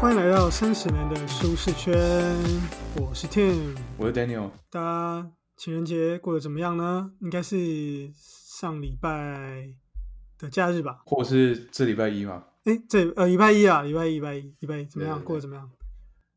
欢迎来到三十年的舒适圈，我是 Tim。我是 Daniel，大家情人节过得怎么样呢？应该是上礼拜的假日吧？或是这礼拜一嘛？哎，这呃礼拜一啊，礼拜一，礼拜一，礼拜一怎么样？对对对过得怎么样？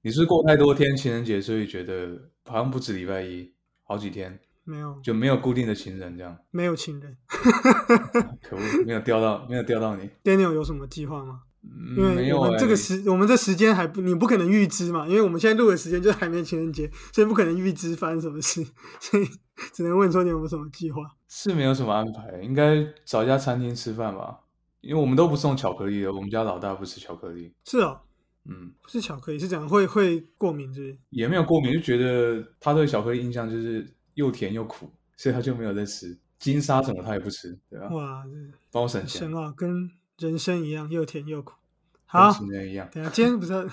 你是过太多天情人节，所以觉得好像不止礼拜一，好几天没有，就没有固定的情人这样？没有情人。可恶，没有钓到，没有钓到你。Daniel 有什么计划吗？嗯因为我们这个时，我们这时间还不，你不可能预知嘛，因为我们现在录的时间就还没情人节，所以不可能预知发生什么事，所以只能问说你有没有什么计划？是没有什么安排，应该找一家餐厅吃饭吧？因为我们都不送巧克力的，我们家老大不吃巧克力。是哦，嗯，不是巧克力，是怎样会会过敏，是不是？也没有过敏，就觉得他对巧克力印象就是又甜又苦，所以他就没有在吃。金沙什么他也不吃，对吧？哇，帮我省钱，深奥，跟人生一样，又甜又苦。好，一样。等下，今天不是要，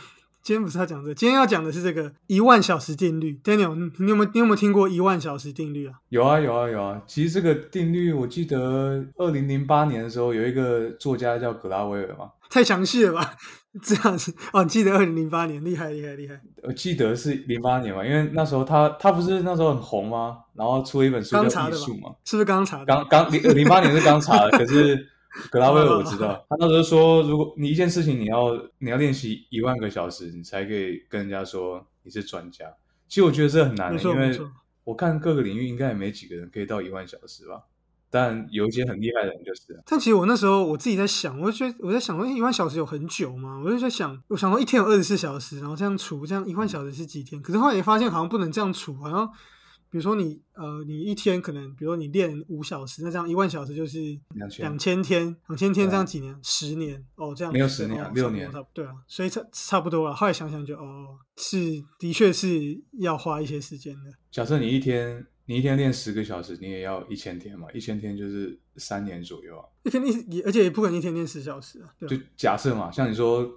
今天不是要讲这个，今天要讲的是这个一万小时定律。Daniel，你你有没有你有没有听过一万小时定律啊？有啊有啊有啊！其实这个定律，我记得二零零八年的时候，有一个作家叫格拉威尔嘛，太详细了吧？这样子哦，你记得二零零八年，厉害厉害厉害，我记得是零八年嘛，因为那时候他他不是那时候很红吗？然后出了一本书叫《艺术》嘛，是不是刚刚查的？刚刚零零八年是刚查的，可是格拉威尔我知道，他那时候说，如果你一件事情你要你要练习一万个小时，你才可以跟人家说你是专家。其实我觉得这很难的，因为我看各个领域应该也没几个人可以到一万小时吧，但有一些很厉害的人就是啊。但其实我那时候我自己在想，我就觉得我在想说，一万小时有很久吗？我就在想，我想说一天有二十四小时，然后这样除，这样一万小时是几天？可是后来也发现好像不能这样除，好像比如说你呃，你一天可能，比如说你练五小时，那这样一万小时就是两千天，两千天这样几年？十年哦，这样没有十年六年对啊，所以差差不多了。后来想想就哦，是的确是要花一些时间的。假设你一天你一天练十个小时，你也要一千天嘛，一千天就是三年左右啊。一天一也而且也不可能一天练十小时啊，对就假设嘛，像你说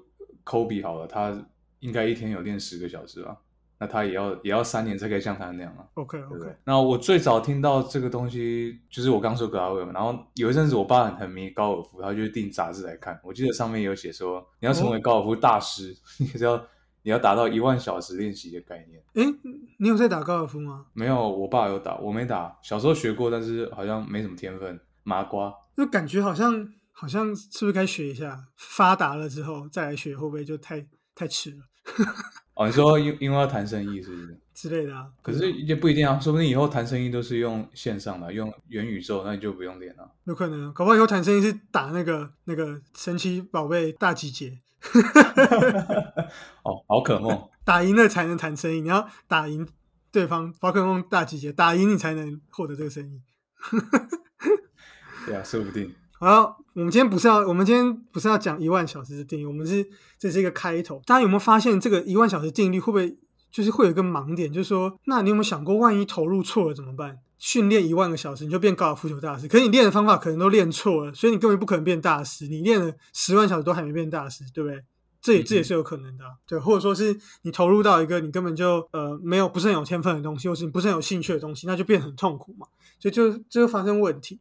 科比好了，他应该一天有练十个小时吧？那他也要也要三年才可以像他那样啊，？OK 对不 OK，对？那我最早听到这个东西，就是我刚说格拉威尔嘛，然后有一阵子我爸很很迷高尔夫，他就订杂志来看，我记得上面有写说，你要成为高尔夫大师，你是要你要达到一万小时练习的概念。诶，你有在打高尔夫吗？没有，我爸有打，我没打，小时候学过，但是好像没什么天分，麻瓜。就感觉好像好像是不是该学一下？发达了之后再来学，会不会就太太迟了哦，你说因因为要谈生意是不是？之类的啊？可是也不一定啊，说不定以后谈生意都是用线上的，用元宇宙，那你就不用练了。有可能，搞不好以后谈生意是打那个那个神奇宝贝大集结，哦，宝可梦，打赢了才能谈生意，你要打赢对方宝可梦大集结，打赢你才能获得这个生意。对啊，说不定。好，我们今天不是要，我们今天不是要讲一万小时的定律，我们是这是一个开头。大家有没有发现这个一万小时定律会不会就是会有一个盲点？就是说，那你有没有想过，万一投入错了怎么办？训练一万个小时，你就变高尔夫球大师，可是你练的方法可能都练错了，所以你根本不可能变大师。你练了十万小时都还没变大师，对不对？这也这也是有可能的啊、对，或者说是你投入到一个你根本就呃没有不是很有天分的东西，或是你不是很有兴趣的东西，那就变得很痛苦嘛，所以就就会发生问题。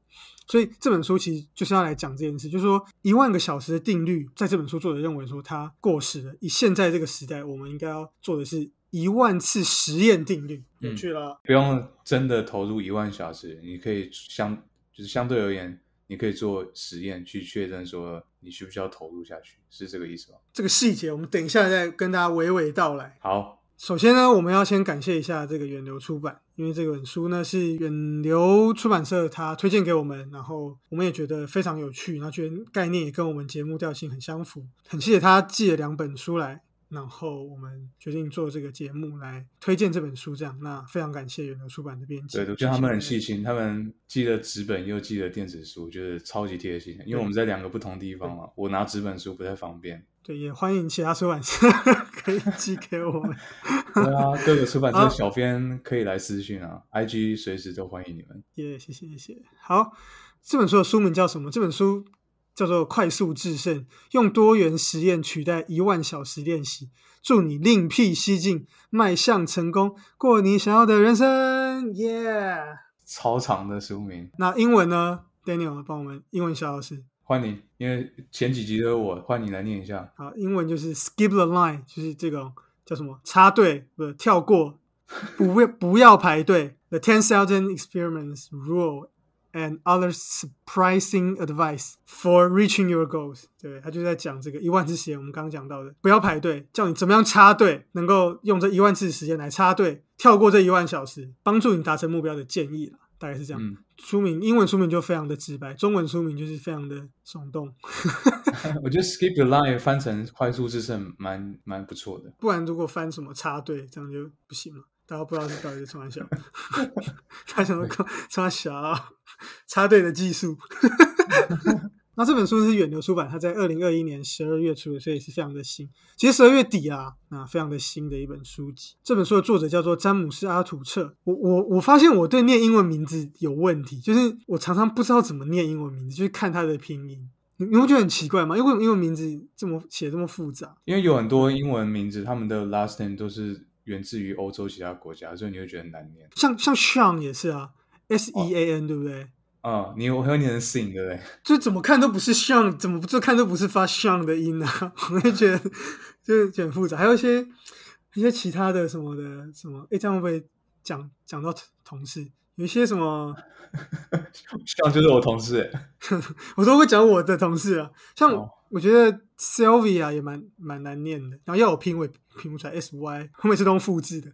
所以这本书其实就是要来讲这件事，就是说一万个小时的定律，在这本书作者认为说它过时了。以现在这个时代，我们应该要做的是一万次实验定律。有嗯趣了啊，不用真的投入一万小时，你可以相就是相对而言，你可以做实验去确认说你需不需要投入下去，是这个意思吗？这个细节我们等一下再跟大家娓娓道来。好，首先呢，我们要先感谢一下这个远流出版，因为这本书呢是远流出版社他推荐给我们，然后我们也觉得非常有趣，然后觉得概念也跟我们节目调性很相符，很谢谢他寄了两本书来，然后我们决定做这个节目来推荐这本书，这样那非常感谢远流出版的编辑，对，我觉得他们很细心，他们寄了纸本又寄了电子书，我觉得超级贴心。因为我们在两个不同地方嘛，我拿纸本书不太方便。对，也欢迎其他出版社 可以寄给我们。对啊，各个出版好社小编可以来私讯啊，IG 随时都欢迎你们。耶谢谢谢谢。好，这本书的书名叫什么？这本书叫做《快速制胜》，用多元实验取代一万小时练习，祝你另辟蹊径，迈向成功，过你想要的人生。耶、超长的书名，那英文呢？Daniel 帮我们英文小老师。欢迎，因为前几集都是我，换你来念一下。好，英文就是 skip the line，就是这个叫什么插队，不是跳过，不要不要排队。The ten thousand experiments rule and other surprising advice for reaching your goals。对他就在讲这个一万次实验，我们刚刚讲到的，不要排队，叫你怎么样插队，能够用这一万次时间来插队，跳过这一万小时，帮助你达成目标的建议了。大概是这样。嗯，书名英文书名就非常的直白，中文书名就是非常的耸动。我觉得 skip the line 翻成快速制胜蛮蛮不错的。不然如果翻什么插队，这样就不行了。大家不知道是到底是从哪小，他想说从哪小插队的技术。那这本书是远流出版，它在二零二一年十二月出的，所以是非常的新。其实十二月底啊，啊非常的新的一本书籍。这本书的作者叫做詹姆斯·阿土彻。我我我发现我对念英文名字有问题，就是我常常不知道怎么念英文名字，就是看它的拼音。你你会觉得很奇怪吗？因为英文名字这么写这么复杂，因为有很多英文名字，他们的 last name 都是源自于欧洲其他国家，所以你会觉得很难念。像像 Sean 也是啊，S E A N 对不对？啊、你我会念成 sing 对不对？就怎么看都不是 Sean，怎么就看都不是发 Sean 的音啊？我就觉得就是很复杂，还有一些一些其他的什么的什么，哎，这样会不会讲讲到同事？有一些什么，像就是我同事欸，我都会讲我的同事啊，像哦我觉得 Sylvia 也蛮蛮难念的，然后要我拼我也拼不出来，S Y 后面是都用复制的。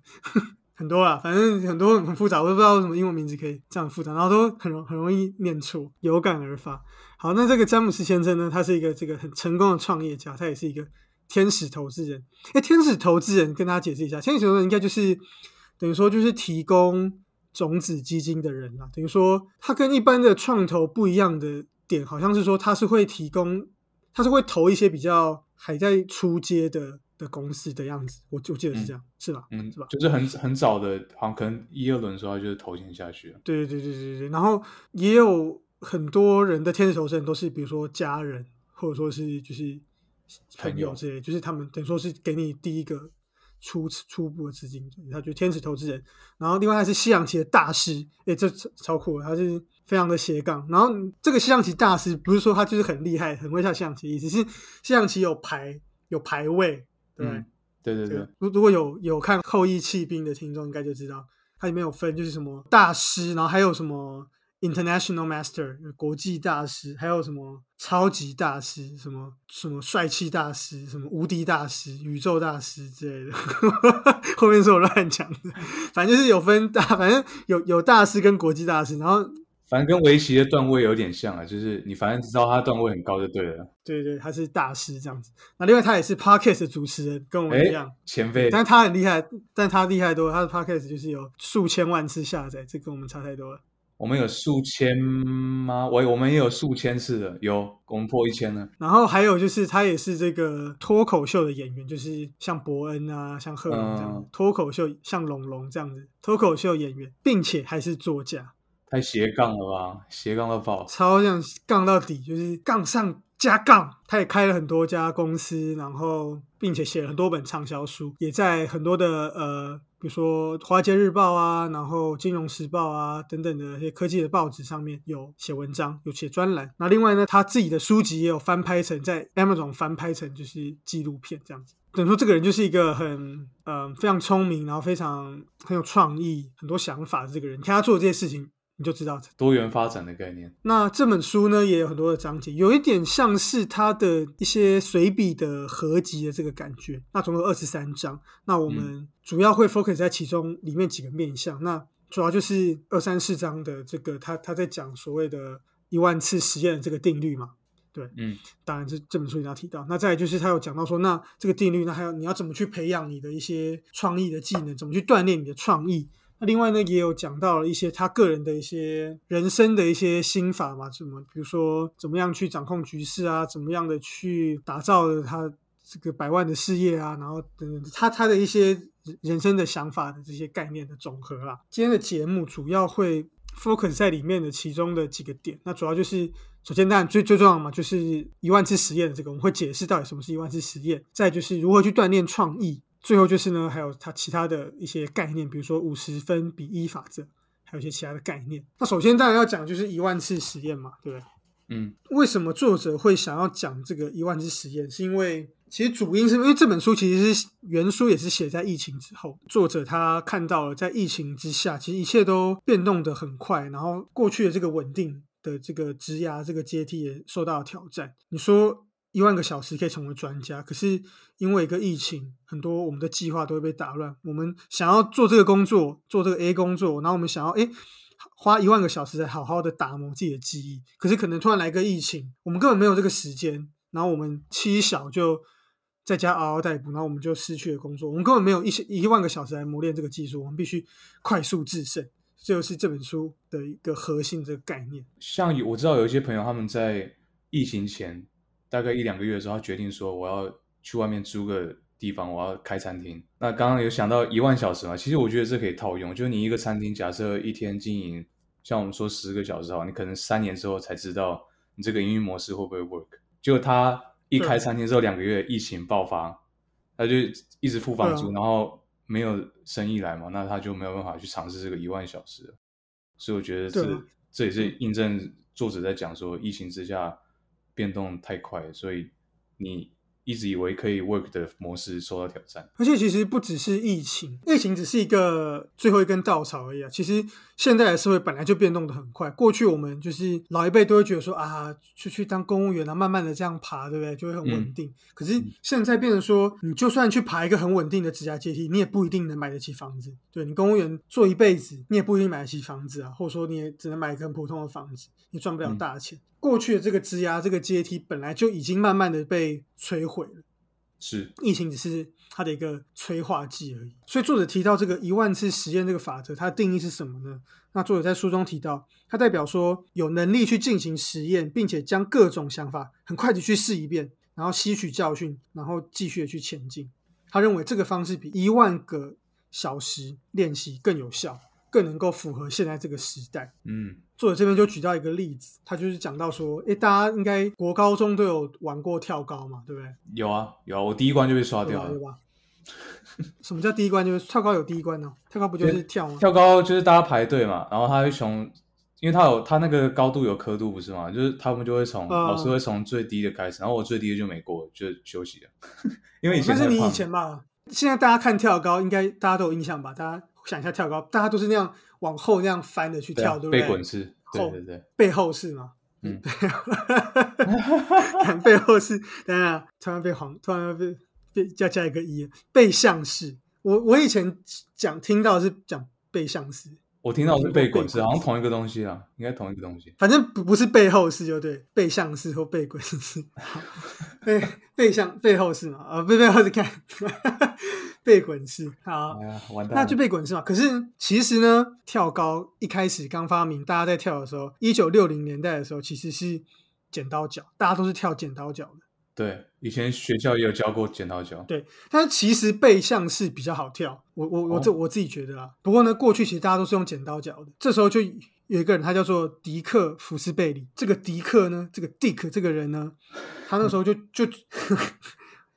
很多啦，反正很多很复杂，我都不知道为什么英文名字可以这样复杂，然后都很容很容易念错，有感而发。好，那这个詹姆斯先生呢，他是一个这个很成功的创业家，他也是一个天使投资人。哎，天使投资人跟大家解释一下，天使投资人应该就是等于说就是提供种子基金的人啦，等于说他跟一般的创投不一样的点，好像是说他是会提供，他是会投一些比较还在出街的。的公司的样子，我我记得是这样，是吧？嗯，是吧？就是很很早的，好像可能一二轮的时候他就是投钱下去了。对对对对对对，然后也有很多人的天使投资人都是，比如说家人，或者说是就是朋友之类，就是他们等于说是给你第一个初初步的资金，他就天使投资人。然后另外他是西洋棋的大师，哎，这超酷，他是非常的斜杠。然后这个西洋棋大师不是说他就是很厉害，很会下西洋棋，意思是西洋棋有排有排位。对、嗯，对对对。如如果有有看《后羿弃兵》的听众，应该就知道它里面有分，就是什么大师，然后还有什么 International Master 国际大师，还有什么超级大师，什么什么帅气大师，什么无敌大师、宇宙大师之类的。后面是我乱讲的，反正就是有分大，反正有有大师跟国际大师，然后。反正跟围棋的段位有点像啊，就是你反正知道他段位很高就对了。对对，他是大师这样子。那另外他也是 podcast 的主持人，跟我们一样，前辈。但他很厉害，但他厉害多，他的 podcast 就是有数千万次下载，这跟我们差太多了。我们有数千吗？我我们也有数千次的，有我们破一千了。然后还有就是他也是这个脱口秀的演员，就是像伯恩啊，像贺龙这样、嗯脱口秀，像龙龙这样子脱口秀演员，并且还是作家。太斜杠了吧，斜杠到爆，超像杠到底，就是杠上加杠。他也开了很多家公司，然后并且写了很多本畅销书，也在很多的呃，比如说《华尔街日报》啊，然后《金融时报》啊等等的一些科技的报纸上面有写文章，有写专栏。那另外呢，他自己的书籍也有翻拍成在 Amazon 翻拍成就是纪录片这样子。等于说这个人就是一个很嗯、呃、非常聪明，然后非常很有创意、很多想法的这个人。你看他做的这些事情。你就知道多元发展的概念。那这本书呢，也有很多的章节，有一点像是他的一些随笔的合集的这个感觉。那总共二十三章，那我们主要会 focus 在其中里面几个面向。那主要就是二三四章的这个，他他在讲所谓的一万次实验的这个定律嘛。对，嗯，当然这这本书一定要提到。那再来就是他有讲到说，那这个定律，那还有你要怎么去培养你的一些创意的技能，怎么去锻炼你的创意。那另外呢，也有讲到了一些他个人的一些人生的一些心法嘛，怎么比如说怎么样去掌控局势啊，怎么样的去打造他这个百万的事业啊，然后等等，他他的一些人生的想法的这些概念的总和啦。今天的节目主要会 focus 在里面的其中的几个点，那主要就是首先当然最最重要的嘛，就是一万次实验的这个，我们会解释到底什么是一万次实验，再就是如何去锻炼创意。最后就是呢，还有它其他的一些概念，比如说五十分比一法则，还有一些其他的概念。那首先当然要讲就是一万次实验嘛，对不对？嗯为什么作者会想要讲这个一万次实验？是因为其实主因是因为这本书其实是原书也是写在疫情之后，作者他看到了在疫情之下，其实一切都变动的很快，然后过去的这个稳定的这个职涯这个阶梯也受到了挑战。你说一万个小时可以成为专家，可是因为一个疫情，很多我们的计划都会被打乱。我们想要做这个工作，做这个 A 工作，然后我们想要诶花一万个小时来好好的打磨自己的记忆，可是可能突然来个疫情，我们根本没有这个时间，然后我们妻小就在家嗷嗷待哺，然后我们就失去了工作，我们根本没有一些一万个小时来磨练这个技术，我们必须快速制胜，这就是这本书的一个核心这个概念。像我知道有一些朋友他们在疫情前大概一两个月的时候，他决定说我要去外面租个地方，我要开餐厅。那刚刚有想到一万小时嘛，其实我觉得这可以套用，就是你一个餐厅假设一天经营，像我们说十个小时哈，你可能三年之后才知道你这个营运模式会不会 work。结果他一开餐厅之后两个月疫情爆发，他就一直付房租，啊然后没有生意来嘛，那他就没有办法去尝试这个一万小时。所以我觉得这、对啊这也是印证作者在讲说，疫情之下变动太快，所以你一直以为可以 work 的模式受到挑战。而且其实不只是疫情，疫情只是一个最后一根稻草而已啊。其实现在的社会本来就变动的很快，过去我们就是老一辈都会觉得说啊，去去当公务员啊，慢慢的这样爬，对不对？就会很稳定。可是现在变成说，你就算去爬一个很稳定的指甲阶梯，你也不一定能买得起房子。对你公务员做一辈子，你也不一定买得起房子啊，或者说你也只能买一个很普通的房子，你赚不了大钱。过去的这个职涯这个阶梯本来就已经慢慢的被摧毁了。是，疫情只是它的一个催化剂而已。所以作者提到这个一万次实验这个法则，它的定义是什么呢？那作者在书中提到，它代表说有能力去进行实验，并且将各种想法很快的去试一遍，然后吸取教训，然后继续的去前进。他认为这个方式比一万个小时练习更有效，更能够符合现在这个时代。嗯，作者这边就举到一个例子，他就是讲到说，诶，大家应该国高中都有玩过跳高嘛，对不对？有啊有啊，我第一关就被刷掉了？什么叫第一关？就是跳高有第一关呢、跳高不就是跳吗？跳高就是大家排队嘛，然后他会从，因为他有他那个高度有刻度不是吗？就是他们就会从、嗯老师会从最低的开始，然后我最低的就没过，就休息了。因为以前那是你以前吧？现在大家看跳高，应该大家都有印象吧？大家想一下跳高，大家都是那样往后那样翻的去对啊跳，对不对？背滚式，对后对对，背后式嘛。嗯，看 背后式，等一下突然被黄，突然被被要加一个一，背向式。我我以前讲听到是讲背向式，我听到是背滚式，好像同一个东西啊，应该同一个东西。反正不不是背后式就对，背向式或背滚式，好 背背向背后式嘛，啊、背背后式看背滚式，好，哎，完蛋，那就被滚式嘛。可是其实呢，跳高一开始刚发明，大家在跳的时候，一九六零年代的时候，其实是剪刀脚，大家都是跳剪刀脚的。对，以前学校也有教过剪刀脚。对，但是其实背向式比较好跳，我我我这、哦我自己觉得啊。不过呢，过去其实大家都是用剪刀脚的，这时候就有一个人，他叫做迪克·福斯贝里。这个迪克呢，这个 Dick 这个人呢，他那时候就就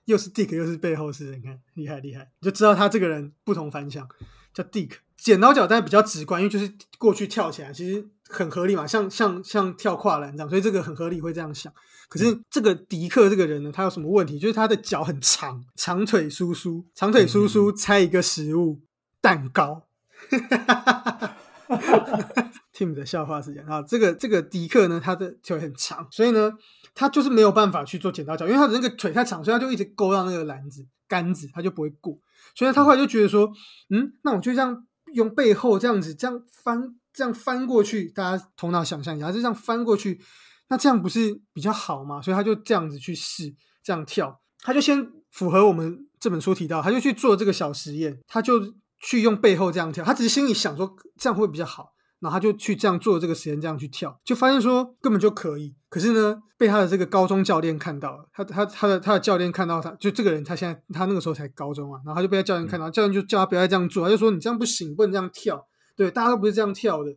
又是 Dick 又是背后是，你看厉害厉害，你就知道他这个人不同凡响，叫 Dick。剪刀脚但比较直观，因为就是过去跳起来，其实很合理嘛，像像像跳跨栏这样，所以这个很合理，会这样想。可是这个迪克这个人呢，他有什么问题？就是他的脚很长，长腿叔叔，长腿叔叔猜一个食物，蛋糕。Tim 的笑话是这样啊，这个这个迪克呢，他的腿很长，所以呢，他就是没有办法去做剪刀脚，因为他的那个腿太长，所以他就一直勾到那个篮子杆子，他就不会过。所以他后来就觉得说，嗯，那我就这样用背后这样子这样翻，这样翻过去，大家头脑想象一下，就这样翻过去，那这样不是比较好吗？所以他就这样子去试，这样跳，他就先符合我们这本书提到，他就去做这个小实验，他就去用背后这样跳，他只是心里想说这样会比较好。然后他就去这样做这个实验，这样去跳，就发现说根本就可以。可是呢，被他的这个高中教练看到了，他他他的他的教练看到他，就这个人他现在他那个时候才高中啊，然后他就被他教练看到，教练就叫他不要再这样做，他就说你这样不行，不能这样跳，对，大家都不是这样跳的，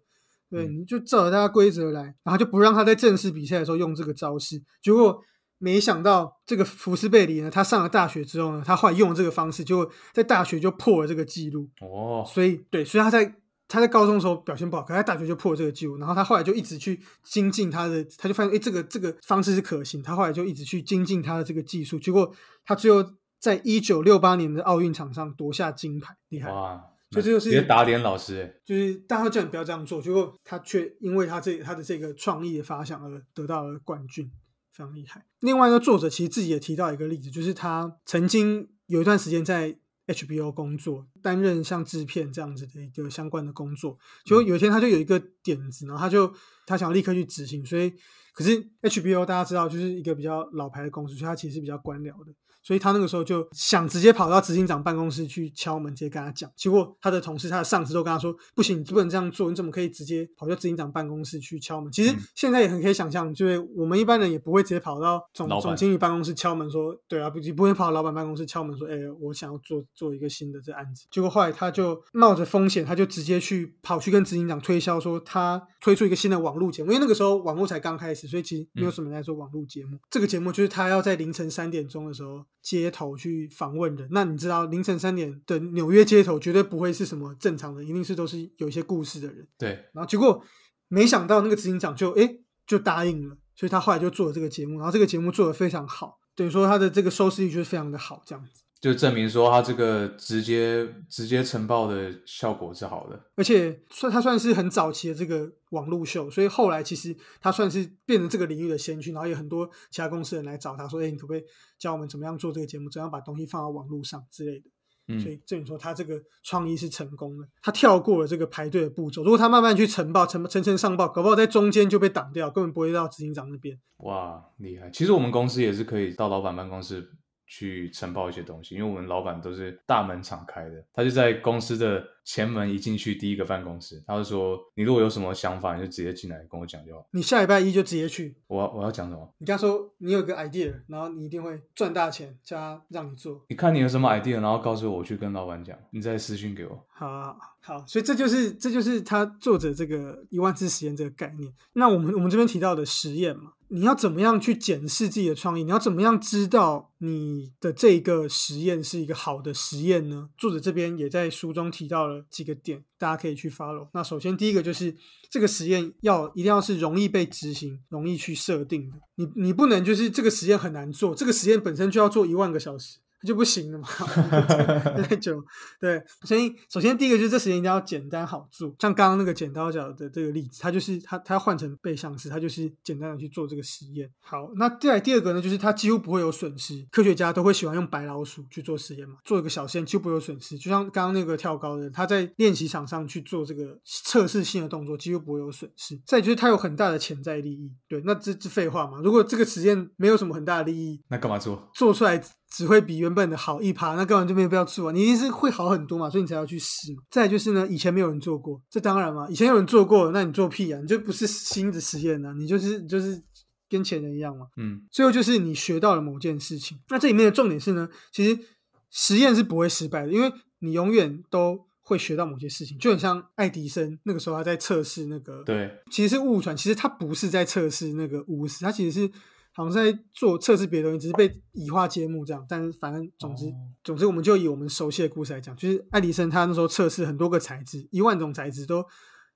对，你就照着大家规则来，然后就不让他在正式比赛的时候用这个招式。结果没想到这个福斯贝里呢，他上了大学之后呢，他后来用这个方式，就在大学就破了这个记录。哦，所以对，所以他在他在高中的时候表现不好，可他大学就破了这个记录，然后他后来就一直去精进他的，他就发现哎，这个这个方式是可行，他后来就一直去精进他的这个技术，结果他最后在一九六八年的奥运场上夺下金牌，厉害！哇，所以这就是打脸老师哎，就是大家叫你不要这样做，结果他却因为他这他的这个创意的发想而得到了冠军，非常厉害。另外一个作者其实自己也提到一个例子，就是他曾经有一段时间在 HBO 工作，担任像制片这样子的一个相关的工作。结果有一天他就有一个点子，然后他就他想要立刻去执行，所以可是 HBO 大家知道就是一个比较老牌的公司，所以他其实是比较官僚的。所以他那个时候就想直接跑到执行长办公室去敲门，直接跟他讲。结果他的同事、他的上司都跟他说：“不行，你不能这样做，你怎么可以直接跑到执行长办公室去敲门？”其实现在也很可以想象，就是我们一般人也不会直接跑到总总经理办公室敲门说：“对啊，不不会跑到老板办公室敲门说：‘哎，我想要做做一个新的这案子。’”结果后来他就冒着风险，他就直接去跑去跟执行长推销说他推出一个新的网络节目，因为那个时候网络才刚开始，所以其实没有什么人在做网络节目。这个节目就是他要在凌晨三点钟的时候。街头去访问人，那你知道凌晨三点的纽约街头绝对不会是什么正常的，一定是都是有一些故事的人。对，然后结果没想到那个执行长就哎就答应了，所以他后来就做了这个节目，然后这个节目做的非常好，等于说他的这个收视率就是非常的好，这样子。就证明说他这个直接直接呈报的效果是好的，而且算他算是很早期的这个网络秀，所以后来其实他算是变成这个领域的先驱，然后有很多其他公司人来找他说：“哎，你可不可以教我们怎么样做这个节目，怎样把东西放到网络上之类的？”所以证明说他这个创意是成功的，他跳过了这个排队的步骤。如果他慢慢去呈报、层层层上报，搞不好在中间就被挡掉，根本不会到执行长那边。哇，厉害！其实我们公司也是可以到老板办公室。去承包一些东西，因为我们老板都是大门敞开的，他就在公司的。前门一进去，第一个办公室，他就说：“你如果有什么想法，你就直接进来跟我讲就好。”你下礼拜一就直接去。我我要讲什么？你跟他说你有个 idea，然后你一定会赚大钱，叫他让你做。你看你有什么 idea，然后告诉我，我去跟老板讲，你再私信给我。好，好，好。所以这就是这就是他作者这个一万次实验这个概念。那我们我们这边提到的实验嘛，你要怎么样去检视自己的创意？你要怎么样知道你的这个实验是一个好的实验呢？作者这边也在书中提到了。几个点大家可以去 follow。那首先第一个就是这个实验要一定要是容易被执行、容易去设定的。你你不能就是这个实验很难做，这个实验本身就要做一万个小时。就不行了嘛，太久。对，所以首先第一个就是这实验一定要简单好做，像刚刚那个剪刀脚的这个例子，它就是它它换成背向式，它就是简单的去做这个实验。好，那再来第二个呢，就是它几乎不会有损失。科学家都会喜欢用白老鼠去做实验嘛，做一个小实验几乎不会有损失。就像刚刚那个跳高的，他在练习场上去做这个测试性的动作，几乎不会有损失。再就是它有很大的潜在利益。对，那这这废话嘛，如果这个实验没有什么很大的利益，那干嘛做？做出来。只会比原本的好一趴，那根本就没有必要做啊！你一定是会好很多嘛，所以你才要去试嘛。再就是呢，以前没有人做过，这当然嘛，以前有人做过，那你做屁啊！你就不是新的实验呢，你就是就是跟前人一样嘛。嗯，最后就是你学到了某件事情。那这里面的重点是呢，其实实验是不会失败的，因为你永远都会学到某些事情。就很像爱迪生那个时候他在测试那个，对，其实是误传，其实他不是在测试那个钨丝，他其实是。好像在做测试别的东西，只是被移花接木这样。但是反正总之总之，我们就以我们熟悉的故事来讲，就是爱迪生他那时候测试很多个材质，一万种材质都。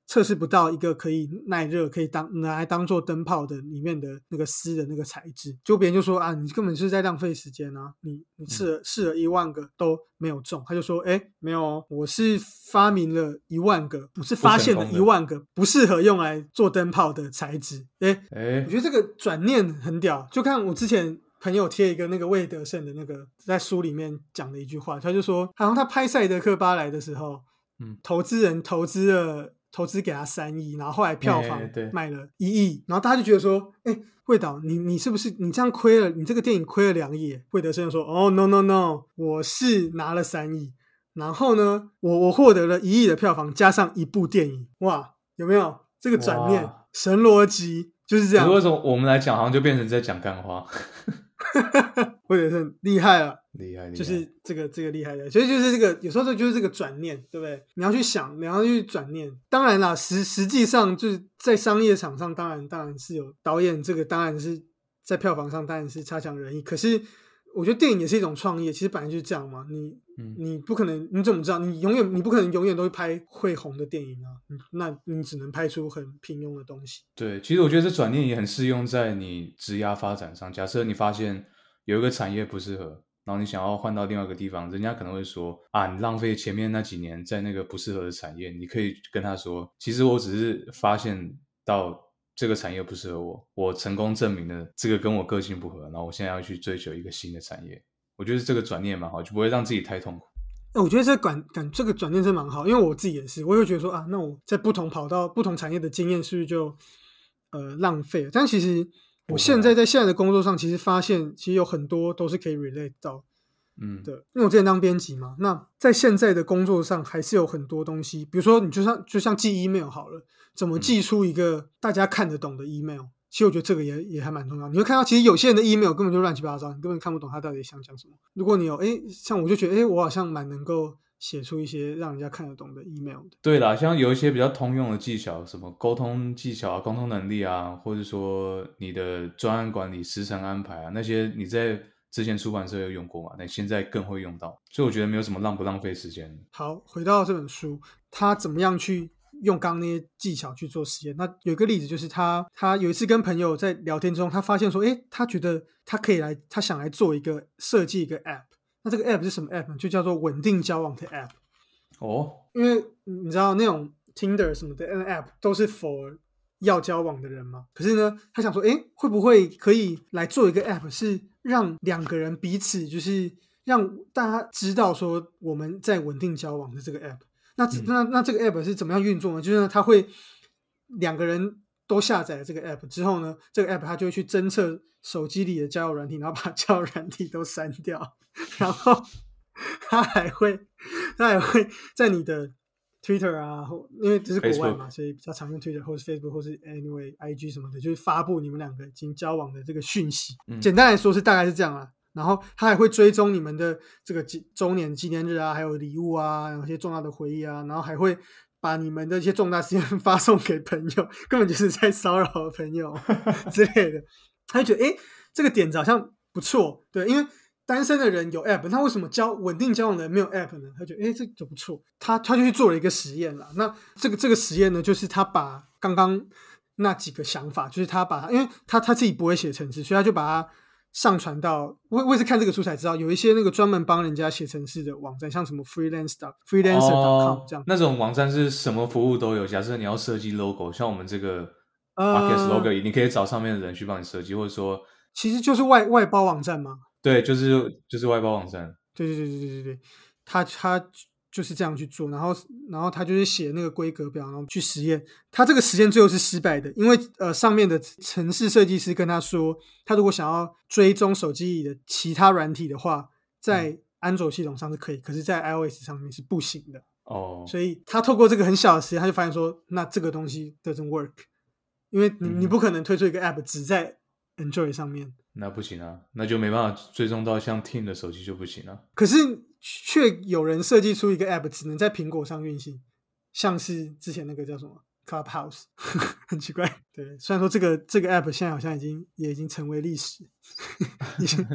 测试不到一个可以耐热、可以当拿来当做灯泡的里面的那个丝的那个材质，就别人就说啊，你根本是在浪费时间啊！你你试了试了一万个都没有中，他就说，哎，没有，我是发明了一万个，不是发现了一万个不适合用来做灯泡的材质。哎哎，我觉得这个转念很屌。就看我之前朋友贴一个那个魏德胜的那个在书里面讲的一句话，他就说，好像他拍《赛德克巴莱》的时候，嗯，投资人投资了。投资给他三亿，然后后来票房卖了一亿，然后大家就觉得说：“哎，魏导，你你是不是你这样亏了？你这个电影亏了两亿？”魏德胜说：“哦，no no no，我是拿了三亿，然后呢，我我获得了一亿的票房，加上一部电影，哇，有没有这个转念？神逻辑就是这样。为什么我们来讲，好像就变成在讲干话？”或者是厉害了，厉害，就是这个这个厉害的，所以就是这个有时候就是这个转念，对不对？你要去想，你要去转念。当然啦，实实际上就是在商业场上，当然当然是有导演这个，当然是在票房上当然是差强人意。可是我觉得电影也是一种创业，其实本来就是这样嘛。你嗯你不可能，你怎么知道？你永远你不可能永远都会拍会红的电影啊。嗯那你只能拍出很平庸的东西。对，其实我觉得这转念也很适用在你职涯发展上。假设你发现有一个产业不适合，然后你想要换到另外一个地方，人家可能会说啊，你浪费前面那几年在那个不适合的产业。你可以跟他说，其实我只是发现到这个产业不适合我，我成功证明了这个跟我个性不合，然后我现在要去追求一个新的产业。我觉得这个转念蛮好，就不会让自己太痛苦。我觉得这感感这个转念是蛮好，因为我自己也是，我会觉得说啊，那我在不同跑道、不同产业的经验是不是就呃浪费了？但其实我现在在现在的工作上，其实发现其实有很多都是可以 relate 到嗯，的，因为我之前当编辑嘛，那在现在的工作上还是有很多东西，比如说你就像就像寄 email 好了，怎么寄出一个大家看得懂的 email，、其实我觉得这个也也还蛮重要。你会看到，其实有些人的 email 根本就乱七八糟，你根本看不懂他到底想讲什么。如果你有诶，像我就觉得诶，我好像蛮能够写出一些让人家看得懂的 email 的。对啦，像有一些比较通用的技巧，什么沟通技巧啊、沟通能力啊，或者说你的专案管理、时程安排啊，那些你在之前出版社有用过嘛？那现在更会用到，所以我觉得没有什么浪不浪费时间。好，回到这本书，他怎么样去用刚刚那些技巧去做实验？那有一个例子就是他，他有一次跟朋友在聊天中，他发现说，诶，他觉得他可以来，他想来做一个设计一个 app。那这个 app 是什么 app 呢？就叫做稳定交往的 app。哦，因为你知道那种 Tinder 什么的那 app 都是 for 要交往的人嘛。可是呢，他想说，诶，会不会可以来做一个 app，是让两个人彼此就是让大家知道说我们在稳定交往的这个 app。那嗯那那这个 app 是怎么样运作呢？就是呢，它会两个人都下载了这个 app 之后呢，这个 app 它就会去侦测手机里的交友软体，然后把交友软体都删掉，然后它还会它还会在你的 Twitter 啊，或因为这是国外嘛所以比较常用 Twitter 或是 Facebook 或是 Anyway IG 什么的，就是发布你们两个已经交往的这个讯息。嗯简单来说是大概是这样啦。然后它还会追踪你们的这个纪周年纪念日啊，还有礼物啊，有一些重要的回忆啊，然后还会把你们的一些重大事件 发送给朋友，根本就是在骚扰朋友 之类的。他就觉得，哎，这个点子好像不错，对，因为单身的人有 app，那为什么交稳定交往的人没有 app 呢？他觉得，诶，这就不错，他他就去做了一个实验啦。那这个这个实验呢，就是他把刚刚那几个想法，就是他把，因为他他自己不会写程式，所以他就把它上传到。我我也是看这个书才知道，有一些那个专门帮人家写程式的网站，像什么 freelance dot freelancer.com、哦这样。那种网站是什么服务都有。假设你要设计 logo，像我们这个呃 logo，、你可以找上面的人去帮你设计，或者说，其实就是外外包网站嘛。对，就是就是外包网站。对对对对对对对，他他就是这样去做，然后然后他就是写那个规格表，然后去实验。他这个实验最后是失败的，因为呃上面的城市设计师跟他说，他如果想要追踪手机里的其他软体的话，在安卓系统上是可以，可是在 iOS 上面是不行的。哦，所以他透过这个很小的实验，他就发现说，那这个东西 doesn't work，因为你你嗯不可能推出一个 app 只在 Android 上面。那不行啊，那就没办法追踪到像 Team 的手机就不行啊。可是却有人设计出一个 app 只能在苹果上运行，像是之前那个叫什么 Clubhouse，很奇怪。对，虽然说这个这个 app 现在好像已经也已经成为历史，已经根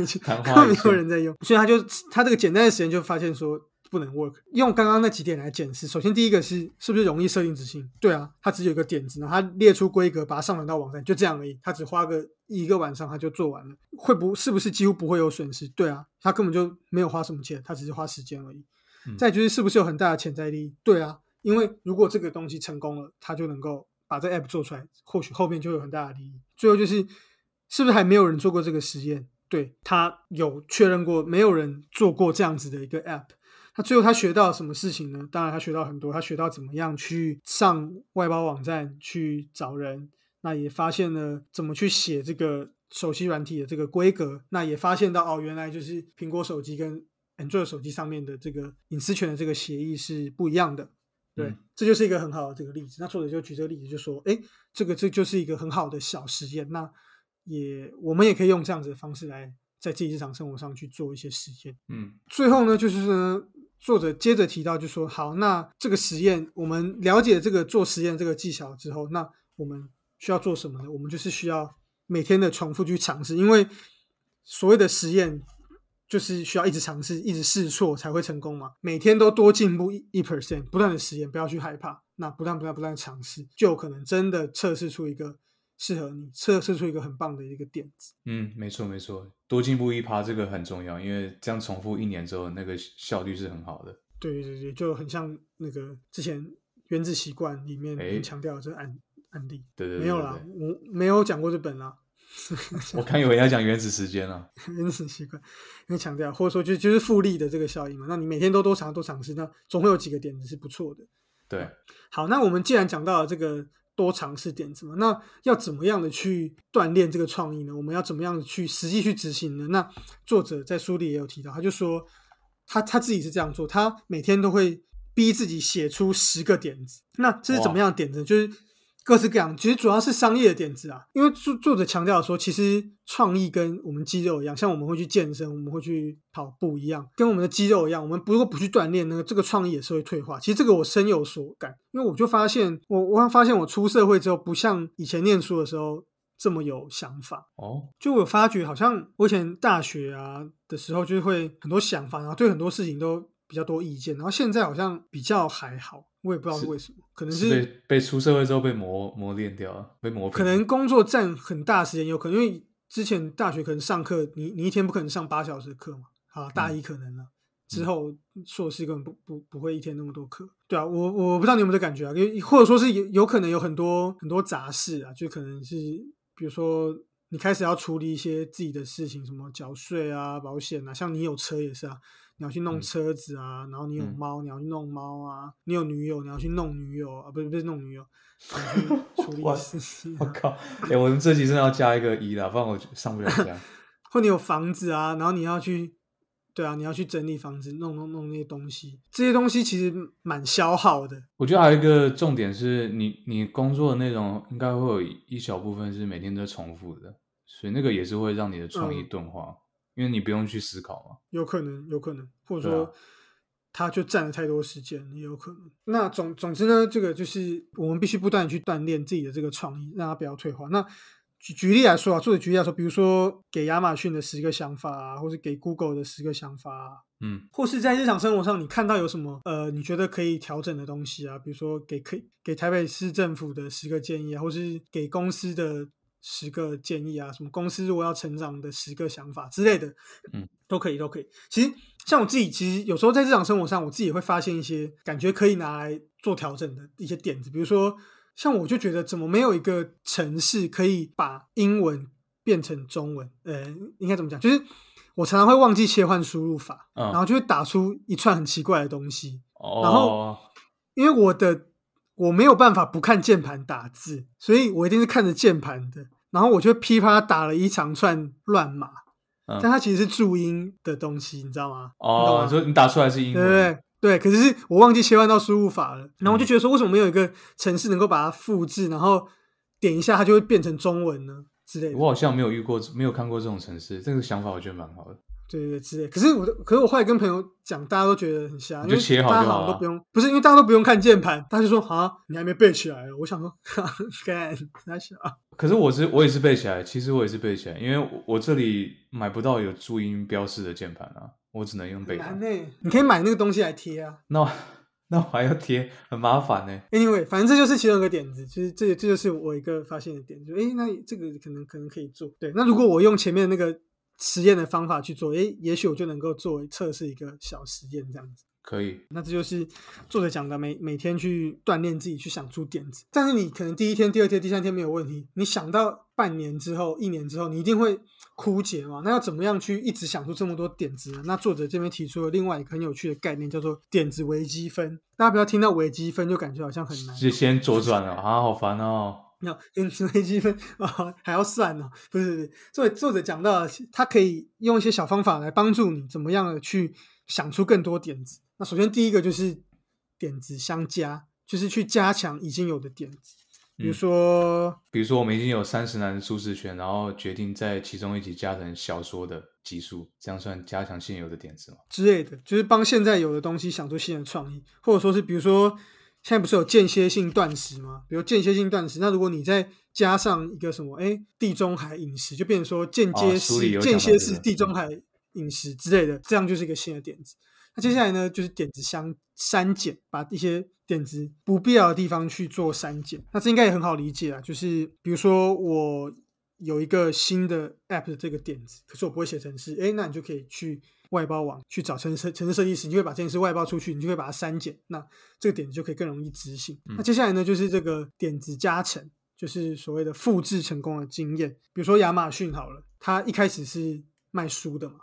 本 没有人在用，所以他就他这个简单的实验就发现说不能 work。用刚刚那几点来检视，首先第一个是是不是容易设定执行？对啊，它只有一个点子，然后他列出规格，把它上传到网站，就这样而已。它只花个一个晚上它就做完了，会不是不是几乎不会有损失？对啊，他根本就没有花什么钱，他只是花时间而已。嗯再就是是不是有很大的潜在利益？对啊，因为如果这个东西成功了，他就能够把这 app 做出来，或许后面就有很大的利益。最后就是是不是还没有人做过这个实验？对他有确认过，没有人做过这样子的一个 app。他最后他学到什么事情呢？当然他学到很多，他学到怎么样去上外包网站去找人，那也发现了怎么去写这个手机软体的这个规格，那也发现到哦，原来就是苹果手机跟 Android 手机上面的这个隐私权的这个协议是不一样的。对，嗯这就是一个很好的这个例子。那作者就举这个例子，就说，哎，这个这就是一个很好的小实验。那也我们也可以用这样子的方式来在自己日常生活上去做一些实验。嗯最后呢，就是呢，作者接着提到，就说好，那这个实验我们了解这个做实验这个技巧之后，那我们需要做什么呢？我们就是需要每天的重复去尝试，因为所谓的实验就是需要一直尝试、一直试错才会成功嘛。每天都多进步一一 percent，不断的实验，不要去害怕，那不断不断不断尝试，就有可能真的测试出一个适合你、测试出一个很棒的一个点子。嗯，没错没错，多进步一趴这个很重要，因为这样重复一年之后，那个效率是很好的。对对对，就很像那个之前《原子习惯》里面强调的这个案案例。对对对，没有啦我没有讲过这本啦。我看有人要讲原子时间了。原子习惯，因为强调或者说就就是复利的这个效应嘛。那你每天都多尝多尝试，那总会有几个点子是不错的。对，好，那我们既然讲到了这个多尝试点子嘛，那要怎么样的去锻炼这个创意呢？我们要怎么样的去实际去执行呢？那作者在书里也有提到，他就说他他自己是这样做，他每天都会逼自己写出十个点子。那这是怎么样的点子？就是各式各样，其实主要是商业的点子啊。因为作作者强调说，其实创意跟我们肌肉一样，像我们会去健身，我们会去跑步一样，跟我们的肌肉一样，我们如果不去锻炼那个，这个创意也是会退化。其实这个我深有所感，因为我就发现，我我发现我出社会之后，不像以前念书的时候这么有想法。哦，就我发觉，好像我以前大学啊的时候，就是会很多想法，然后对很多事情都比较多意见，然后现在好像比较还好，我也不知道是是为什么，可能是是被被出社会之后被磨磨练掉了，被磨平。可能工作占很大时间，有可能因为之前大学可能上课，你你一天不可能上八小时的课嘛，啊，大一可能了。之后硕士根本不不不会一天那么多课，对啊，我我不知道你有没有这感觉啊，因为或者说是有有可能有很多很多杂事啊，就可能是比如说你开始要处理一些自己的事情，什么缴税啊、保险啊，像你有车也是啊，你要去弄嗯车子啊，然后你有嗯猫，你要去弄猫啊，你有女友，你要去弄女友啊，不是不是弄女友，处理事情啊、我靠！哎、我们这集真的要加一个一啦，不然我上不了架。或你有房子啊，然后你要去，对啊，你要去整理房子，弄弄弄那些东西，这些东西其实蛮消耗的。我觉得还有一个重点是你你工作的内容应该会有一小部分是每天都重复的，所以那个也是会让你的创意嗯钝化，因为你不用去思考嘛。有可能，有可能，或者说他就占了太多时间，也有可能。那总总之呢，这个就是我们必须不断的去锻炼自己的这个创意，让它不要退化。那举举例来说啊，作者举例来说，比如说给亚马逊的十个想法啊，或者给 Google 的十个想法啊，嗯，或是在日常生活上，你看到有什么呃，你觉得可以调整的东西啊？比如说给可以给台北市政府的十个建议啊，或是给公司的十个建议啊，什么公司如果要成长的十个想法之类的，嗯，都可以，都可以。其实像我自己，其实有时候在日常生活上，我自己也会发现一些感觉可以拿来做调整的一些点子，比如说。像我就觉得，怎么没有一个城市可以把英文变成中文？呃，应该怎么讲？就是我常常会忘记切换输入法，嗯然后就会打出一串很奇怪的东西。哦，然后因为我的我没有办法不看键盘打字，所以我一定是看着键盘的。然后我就噼啪打了一长串乱码，嗯但它其实是注音的东西，你知道吗？哦，你说你打出来是英文，对不对？对，可是是我忘记切换到输入法了，然后我就嗯觉得说，为什么没有一个城市能够把它复制，然后点一下它就会变成中文呢？之类的。我好像没有遇过，没有看过这种城市，这个想法我觉得蛮好的。对对对，之类。可是我的，可是我后来跟朋友讲，大家都觉得很瞎，因为你就切好大家就好了都不用，不是因为大家都不用看键盘，他就说啊，你还没背起来。我想说，干那小，可是我是我也是背起来，其实我也是背起来，因为我我这里买不到有注音标示的键盘啊，我只能用背的。难呢。你可以买那个东西来贴啊。那我那我还要贴，很麻烦呢。Anyway，反正这就是其中一个点子，就是这这就是我一个发现的点，就诶，那这个可能可能可以做。对，那如果我用前面那个实验的方法去做，诶，也许我就能够作为测试一个小实验这样子。可以，那这就是作者讲的每每天去锻炼自己，去想出点子。但是你可能第一天、第二天、第三天没有问题，你想到半年之后、一年之后，你一定会枯竭嘛？那要怎么样去一直想出这么多点子呢？那作者这边提出了另外一个很有趣的概念，叫做点子微积分。大家不要听到微积分就感觉好像很难。就先左转了啊，好烦哦。没有点子微积分啊，还要算哦？不是，作者作者讲到了，他可以用一些小方法来帮助你怎么样的去想出更多点子。那首先第一个就是点子相加，就是去加强已经有的点子，比如嗯说，比如说我们已经有三十男的舒适圈，然后决定在其中一集加成小说的集数，这样算加强现有的点子吗？之类的，就是帮现在有的东西想出新的创意，或者说是比如说现在不是有间歇性断食吗？比如间歇性断食，那如果你再加上一个什么，哎，地中海饮食，就变成说间接式、间歇式地中海饮食之类的，这样就是一个新的点子。那接下来呢，就是点子相删减，把一些点子不必要的地方去做删减。那这应该也很好理解啊，就是比如说我有一个新的 app 的这个点子，可是我不会写程式，哎，那你就可以去。外包网去找城市城市设计师，你就会把这件事外包出去，你就会把它删减，那这个点子就可以更容易执行。那接下来呢，就是这个点子加成，就是所谓的复制成功的经验。比如说亚马逊好了，他一开始是卖书的嘛，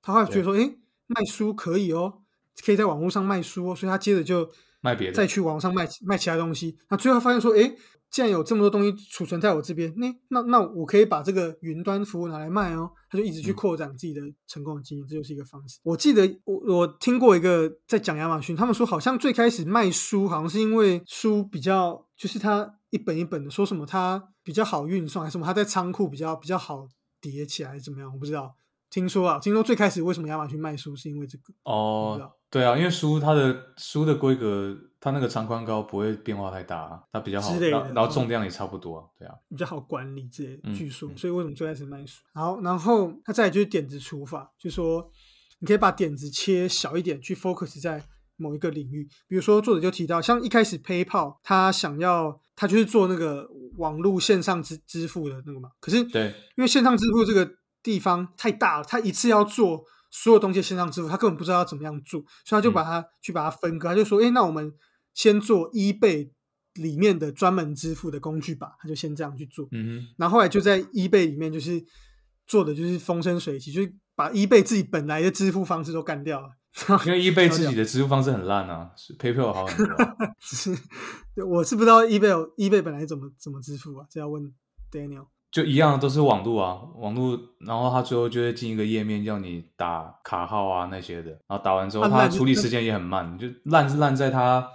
他后来觉得说，哎，卖书可以哦，可以在网络上卖书哦，所以他接着就卖别的，再去网上卖卖其他东西。那最后发现说，哎。既然有这么多东西储存在我这边，那那那我可以把这个云端服务拿来卖哦。他就一直去扩展自己的成功的经验，这就是一个方式。我记得我我听过一个在讲亚马逊，他们说好像最开始卖书，好像是因为书比较就是它一本一本的，说什么它比较好运送，还是什么它在仓库比较比较好叠起来，怎么样？我不知道。听说啊，听说最开始为什么亚马逊卖书是因为这个哦，对啊，因为书它的书的规格，它那个长宽高不会变化太大，啊它比较好，然后重量也差不多，对啊，比较好管理这些，据说，所以为什么最开始卖书？好，然后它再就是点子除法，就说你可以把点子切小一点，去 focus 在某一个领域，比如说作者就提到，像一开始 PayPal 他想要他就是做那个网络线上支支付的那个嘛，可是对，因为线上支付这个。地方太大了，他一次要做所有东西线上支付，他根本不知道要怎么样做，所以他就把它去把它分割，他就说：“哎，那我们先做 eBay 里面的专门支付的工具吧。”他就先这样去做，嗯然后后来就在 eBay 里面就是做的就是风生水起，就是把 eBay 自己本来的支付方式都干掉了，因为 eBay 自己的支付方式很烂啊，PayPal 好很多。是，我是不知道 eBay eBay 本来怎么怎么支付啊，这要问 Daniel。就一样都是网路啊，网路，然后他最后就会进一个页面，叫你打卡号啊那些的，然后打完之后，他处理时间也很慢，就烂是烂在他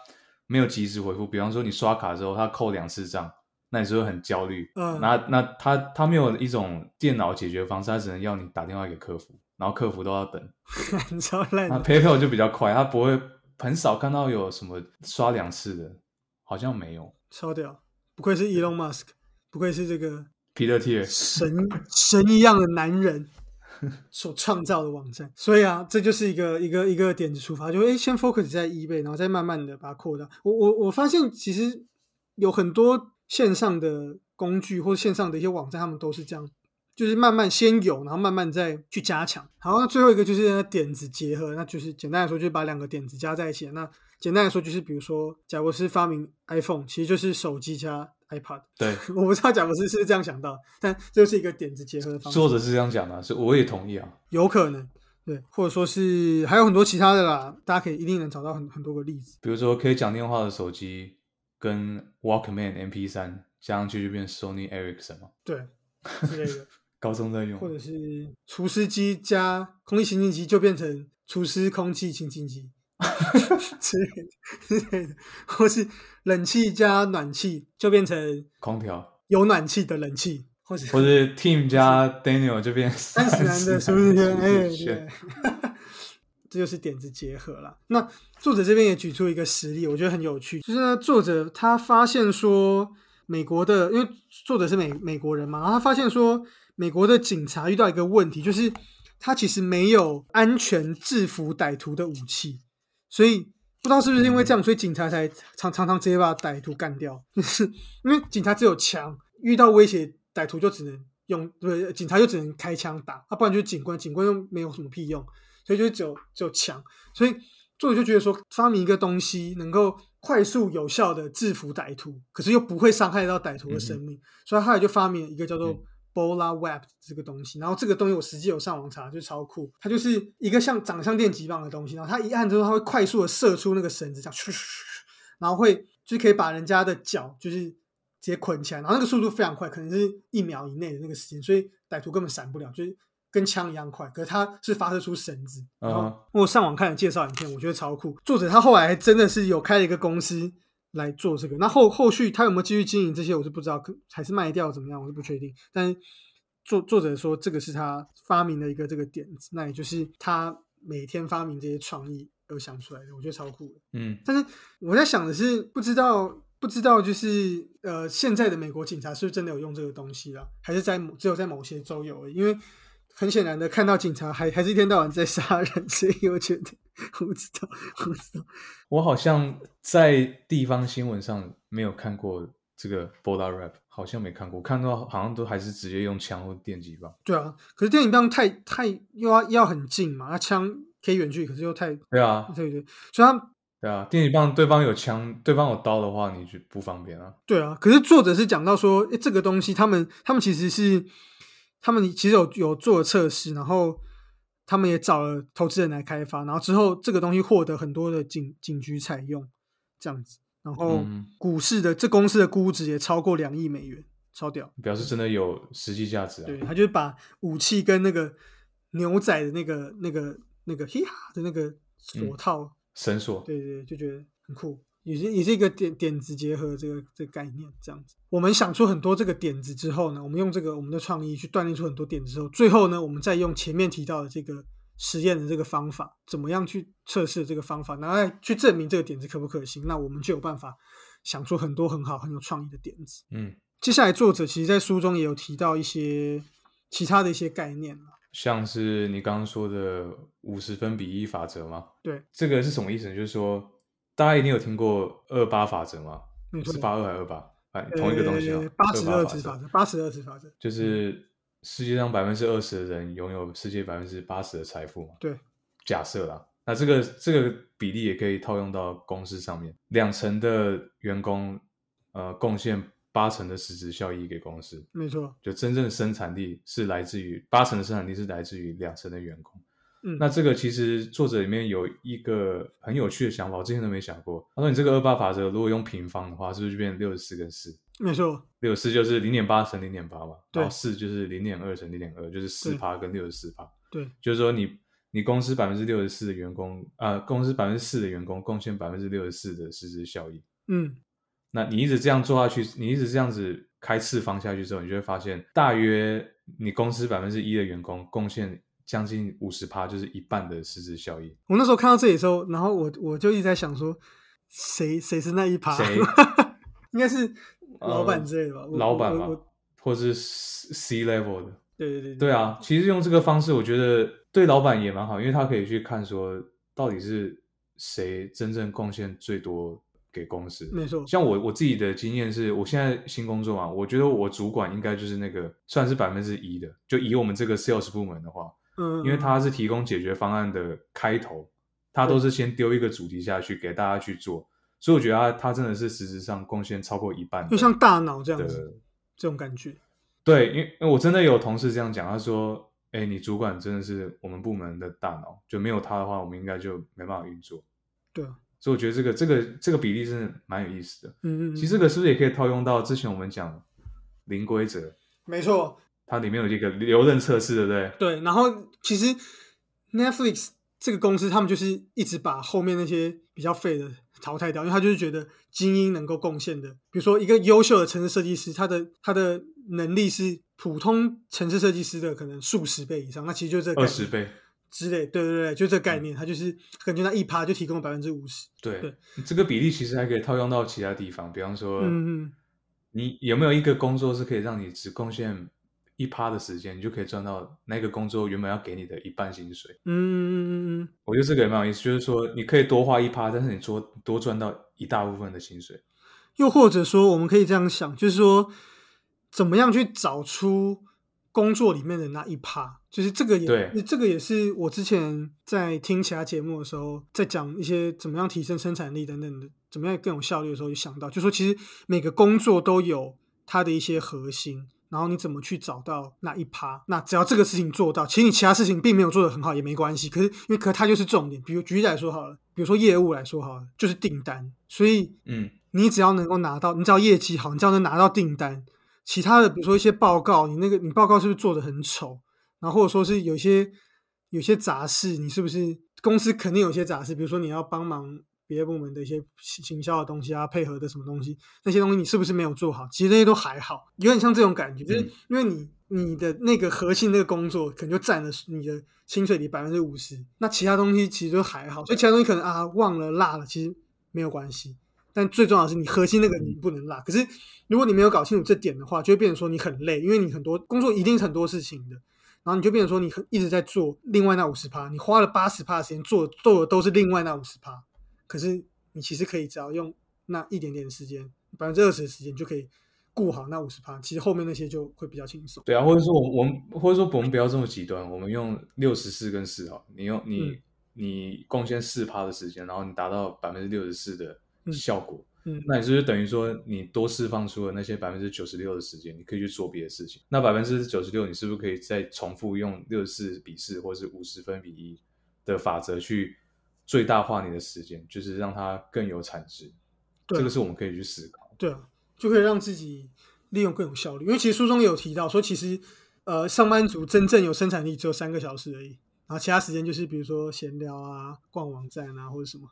没有及时回复。比方说你刷卡之后，他扣两次账，那你是会很焦虑。嗯，那那他他没有一种电脑解决方式，他只能要你打电话给客服，然后客服都要等。超烂。那 PayPal 就比较快，他不会很少看到有什么刷两次的，好像没有。超屌，不愧是 Elon Musk，不愧是这个。皮特贴神神一样的男人 所创造的网站，所以啊，这就是一个一个一个点子出发，就哎，先 focus 在 eBay，然后再慢慢的把它扩大。我我我发现其实有很多线上的工具或者线上的一些网站，他们都是这样，就是慢慢先有，然后慢慢再去加强。好，那最后一个就是点子结合，那就是简单来说，就是把两个点子加在一起。那简单来说，就是比如说，贾博士发明 iPhone，其实就是手机加。iPad，对，我不知道贾博士是这样想到，但这就是一个点子结合的方式。作者是这样讲的，是我也同意啊。有可能，对，或者说是还有很多其他的啦，大家可以一定能找到很很多个例子。比如说可以讲电话的手机跟 Walkman MP 三加上去就变 Sony Ericsson 嘛？对，之类的。高中在用，或者是除湿机加空气清净机就变成除湿空气清净机。之类的，之类的，或是冷气加暖气就变成空调，有暖气的冷气，或者或是 Team 加 Daniel 就变三十男的是不是？哎，对，这就是点子结合了。那作者这边也举出一个实例，我觉得很有趣，就是呢，作者他发现说，美国的，因为作者是美美国人嘛，然后他发现说，美国的警察遇到一个问题，就是他其实没有安全制服歹徒的武器。所以不知道是不是因为这样，所以警察才常常常直接把歹徒干掉。就 是因为警察只有枪，遇到威胁歹徒就只能用，对，警察就只能开枪打，啊，不然就是警官，警官又没有什么屁用，所以就只有只有枪。所以作者就觉得说，发明一个东西能够快速有效的制服歹徒，可是又不会伤害到歹徒的生命，所以后来就发明了一个叫做。Bola Web 这个东西，然后这个东西我实际有上网查，就超酷。它就是一个像长相电击棒的东西，然后它一按之后，它会快速的射出那个绳子，这样，然后会就可以把人家的脚就是直接捆起来，然后那个速度非常快，可能是一秒以内的那个时间，所以歹徒根本闪不了，就是跟枪一样快。可是它是发射出绳子，然后我上网看了介绍影片，我觉得超酷。作者他后来真的是有开了一个公司。来做这个，那后后续他有没有继续经营这些，我是不知道，可还是卖掉怎么样，我是不确定。但作作者说这个是他发明的一个这个点子，那也就是他每天发明这些创意，而有想出来的，我觉得超酷的。嗯，但是我在想的是，不知道不知道就是呃，现在的美国警察是不是真的有用这个东西了？还是在某只有在某些州有？因为很显然的看到警察还还是一天到晚在杀人，所以我觉得我不知道，我不知道。我好像在地方新闻上没有看过这个 Bola Rap，好像没看过，看到好像都还是直接用枪或电击棒。对啊，可是电影棒太太又要要很近嘛，那枪可以远距离，可是又太对啊，对对，所以他对啊，电击棒对方有枪，对方有刀的话，你就不方便啊。对啊，可是作者是讲到说，诶这个东西他们他们其实是他们其实有有做了测试，然后他们也找了投资人来开发，然后之后这个东西获得很多的警警局采用，这样子，然后嗯股市的这公司的估值也超过两亿美元，超屌。表示真的有实际价值啊。对，他就是把武器跟那个牛仔的那个那个那个嘿哈的那个锁套。绳索，对对，对就觉得很酷，也是也是一个点点子结合这个这个概念这样子。我们想出很多这个点子之后呢，我们用这个我们的创意去锻炼出很多点子之后，最后呢，我们再用前面提到的这个实验的这个方法，怎么样去测试这个方法，然后再去证明这个点子可不可行，那我们就有办法想出很多很好很有创意的点子。嗯，接下来作者其实在书中也有提到一些其他的一些概念啦像是你刚刚说的五十分比一法则吗？对，这个是什么意思呢？就是说，大家一定有听过二八法则吗？是八二还是二八？哎，同一个东西哦呃。八十二法则，八十二值法则，就是世界上百分之二十的人拥有世界百分之八十的财富嘛。对，假设啦，那这个这个比例也可以套用到公司上面，两成的员工呃贡献八成的实质效益给公司，没错，就真正的生产力是来自于八成的生产力是来自于两成的员工。嗯，那这个其实作者里面有一个很有趣的想法，我之前都没想过。他说你这个二八法则如果用平方的话，是不是就变成六十四跟四？没错，六十四就是零点八乘零点八嘛，对然后四就是零点二乘零点二，就是四趴跟六十四趴。对，就是说你你公司百分之六十四的员工啊、公司百分之四的员工贡献百分之六十四的实质效益。嗯，那你一直这样做下去，你一直这样子开次方下去之后，你就会发现，大约你公司百分之一的员工贡献将近五十趴，就是一半的实质效益。我那时候看到这里的时候，然后我我就一直在想说，谁谁是那一趴？谁 应该是老板之类的吧？我老板嘛我我，或是 C level 的。对对对对啊，其实用这个方式，我觉得对老板也蛮好，因为他可以去看说到底是谁真正贡献最多给公司。没错，像我我自己的经验是，我现在新工作嘛，我觉得我主管应该就是那个算是百分之一的，就以我们这个 sales 部门的话，嗯，因为他是提供解决方案的开头，他都是先丢一个主题下去给大家去做，所以我觉得他他真的是实质上贡献超过一半，就像大脑这样子，这种感觉。对，因为我真的有同事这样讲，他说：“哎，你主管真的是我们部门的大脑，就没有他的话，我们应该就没办法运作。对啊，”所以我觉得这个这个这个比例真的蛮有意思的。嗯嗯，嗯其实这个是不是也可以套用到之前我们讲零规则，没错，它里面有一个留任测试，对不对？对。然后其实 Netflix 这个公司，他们就是一直把后面那些比较废的淘汰掉，因为他就是觉得精英能够贡献的，比如说一个优秀的城市设计师，他的他的能力是普通城市设计师的可能数十倍以上，那其实就这个二十倍，之类，对对对，就这个概念，它就是可能就那一趴就提供了百分之五十，对，对这个比例其实还可以套用到其他地方，比方说，嗯嗯，你有没有一个工作是可以让你只贡献一趴的时间，你就可以赚到那个工作原本要给你的一半薪水？嗯嗯嗯嗯，我觉得这个也蛮有意思，就是说你可以多花一趴，但是你多多赚到一大部分的薪水。又或者说，我们可以这样想，就是说，怎么样去找出工作里面的那一趴，就是这个也对这个也是我之前在听其他节目的时候，在讲一些怎么样提升生产力等等的，怎么样更有效率的时候，就想到，就说其实每个工作都有它的一些核心。然后你怎么去找到那一趴？那只要这个事情做到，其实你其他事情并没有做得很好也没关系。可是因为可它就是重点，比如举例来说好了，比如说业务来说好了，就是订单。所以嗯，你只要能够拿到，你只要业绩好，你只要能拿到订单，其他的比如说一些报告，你那个你报告是不是做的很丑？然后或者说是有些有些杂事，你是不是公司肯定有些杂事？比如说你要帮忙别的部门的一些行行销的东西啊，配合的什么东西，那些东西你是不是没有做好？其实那些都还好，有点像这种感觉，就是嗯因为你你的那个核心那个工作可能就占了你的薪水里百分之五十，那其他东西其实都还好，所以其他东西可能啊忘了落了，其实没有关系。但最重要的是你核心那个你不能落。可是如果你没有搞清楚这点的话，就会变成说你很累，因为你很多工作一定是很多事情的，然后你就变成说你很一直在做另外那五十趴，你花了八十趴的时间做做的都是另外那五十趴，可是你其实可以只要用那一点点的时间，百分之二十的时间就可以。顾好那五十趴，其实后面那些就会比较轻松。对啊，或者说我我们或者说我们不要这么极端，我们用六十四跟四好，你用你你贡献四趴的时间，然后你达到百分之六十四的效果，嗯，那你是不是等于说你多释放出了那些百分之九十六的时间，你可以去做别的事情？那百分之九十六，你是不是可以再重复用六十四比四或者是五十分比一的法则去最大化你的时间，就是让它更有产值？这个是我们可以去思考。对啊。就可以让自己利用更有效率，因为其实书中也有提到说，其实呃，上班族真正有生产力只有三个小时而已，然后其他时间就是比如说闲聊啊、逛网站啊或者什么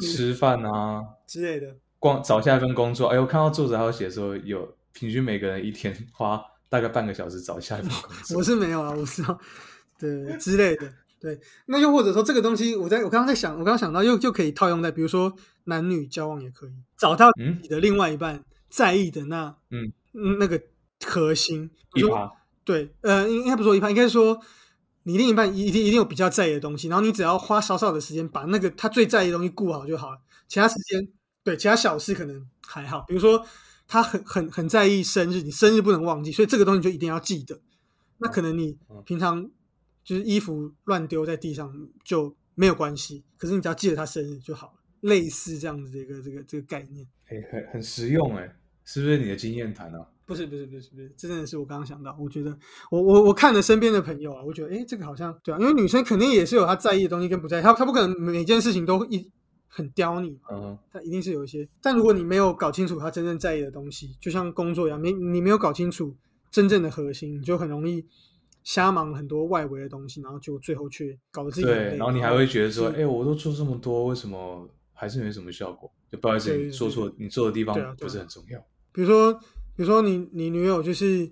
吃饭啊 之类的。逛找下一份工作，哎，我看到作者还有写说，有平均每个人一天花大概半个小时找下一份工作。我是没有啊，我是对之类的。对，那又或者说这个东西，我在我刚刚在想，我刚刚想到又就可以套用在，比如说男女交往也可以找到你的另外一半在意的那嗯那个核心一趴，对，呃，应该不说一趴，应该说你另一半一定一定有比较在意的东西，然后你只要花少少的时间把那个他最在意的东西顾好就好了，其他时间对其他小事可能还好，比如说他很很很在意生日，你生日不能忘记，所以这个东西就一定要记得，那可能你平常。就是衣服乱丢在地上就没有关系，可是你只要记得他生日就好了，类似这样子的一个这个这个概念，哎，很很实用哎，是不是你的经验谈啊？不是不是不是不是，这真的是我刚刚想到，我觉得我我我看了身边的朋友啊，我觉得哎，这个好像对啊，因为女生肯定也是有她在意的东西跟不在意，她她不可能每件事情都一很刁你，嗯，她一定是有一些，但如果你没有搞清楚她真正在意的东西，就像工作一样，没你没有搞清楚真正的核心，你就很容易。瞎忙很多外围的东西，然后就最后去搞得自己对，然后你还会觉得说，哎，我都做这么多，为什么还是没什么效果？就不好意思，你说错，你做的地方不是很重要。比如说，比如说你你女友就是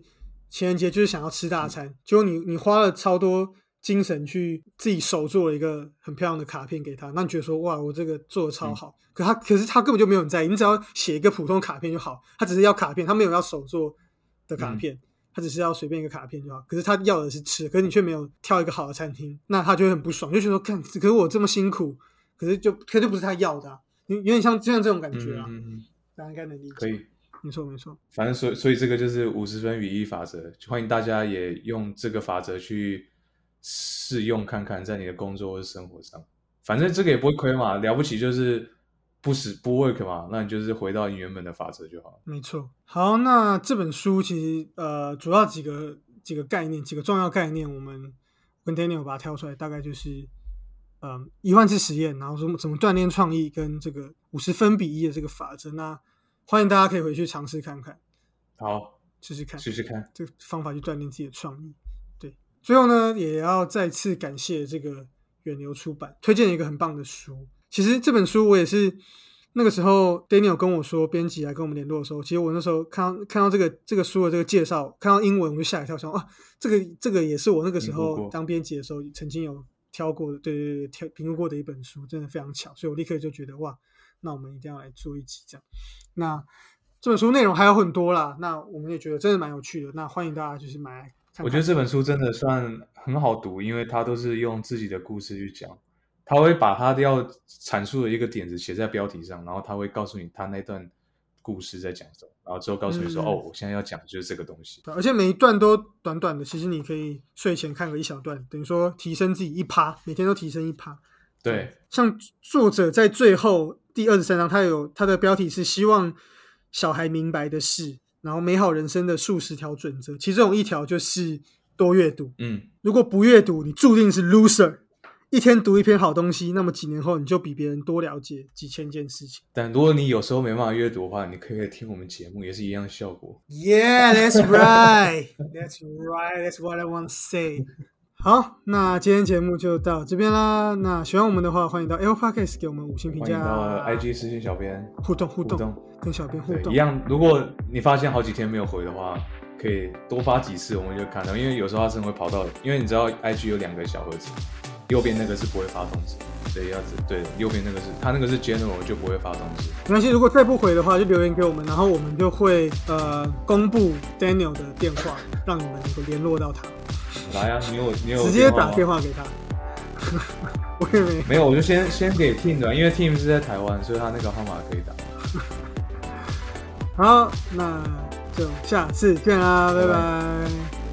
情人节就是想要吃大餐，结果你你花了超多精神去自己手做了一个很漂亮的卡片给她，那你觉得说，哇，我这个做的超好，可她可是她根本就没有很在意，你只要写一个普通卡片就好，她只是要卡片，她没有要手做的卡片。他只是要随便一个卡片就好，可是他要的是吃，可是你却没有挑一个好的餐厅，那他就会很不爽，就觉得看，可是我这么辛苦，可是就可就不是他要的，有有点像像这种感觉啊，大家应该能理解。可以，没错没错。反正所所以这个就是五十分语义法则，欢迎大家也用这个法则去试用看看，在你的工作或生活上，反正这个也不会亏嘛，了不起就是。不死不 work 嘛，那你就是回到你原本的法则就好。没错。好，那这本书其实呃，主要几个几个概念，几个重要概念，我们跟 Daniel 把它挑出来，大概就是嗯一万次实验，然后怎么怎么锻炼创意，跟这个五十分比一的这个法则。那欢迎大家可以回去尝试看看。好，试试看，试试看这个方法去锻炼自己的创意。对，最后呢，也要再次感谢这个远流出版推荐一个很棒的书。其实这本书我也是那个时候，Daniel 跟我说编辑来跟我们联络的时候，其实我那时候看到看到这个这个书的这个介绍，看到英文我就吓一跳，想啊，这个这个也是我那个时候当编辑的时候曾经有挑过的，对对对，挑评估过的一本书，真的非常巧，所以我立刻就觉得哇，那我们一定要来做一集这样。那这本书内容还有很多啦，那我们也觉得真的蛮有趣的，那欢迎大家就是买来看。我觉得这本书真的算很好读，因为它都是用自己的故事去讲。他会把他要阐述的一个点子写在标题上，然后他会告诉你他那段故事在讲什么，然后之后告诉你说：“哦，我现在要讲的就是这个东西。”而且每一段都短短的，其实你可以睡前看个一小段，等于说提升自己一趴，每天都提升一趴。对，像作者在最后第二十三章，他有他的标题是“希望小孩明白的事”，然后美好人生的数十条准则，其中一条就是多阅读。嗯，如果不阅读，你注定是 loser。一天读一篇好东西，那么几年后你就比别人多了解几千件事情。但如果你有时候没办法阅读的话，你可以听我们节目，也是一样的效果。Yeah, that's right. That's right. That's what I want to say. 好，那今天节目就到这边啦。那喜欢我们的话，欢迎到 Apple Podcast 给我们五星评价。欢迎到 IG 私信小编互动互动，跟小编互动一样。如果你发现好几天没有回的话，可以多发几次，我们就看到，因为有时候他真的会跑到，因为你知道 IG 有两个小盒子，右边那个是不会发通知，对，要子对，右边那个是他那个是 general 就不会发通知。没关系，如果再不回的话，就留言给我们，然后我们就会呃公布 Daniel 的电话，让你们能够联络到他。来啊，你有你有直接打吗电话给他。我也没。没有，我就先先给 Team 的，因为 Team 是在台湾，所以他那个号码可以打。好，那就下次见啦，拜拜拜拜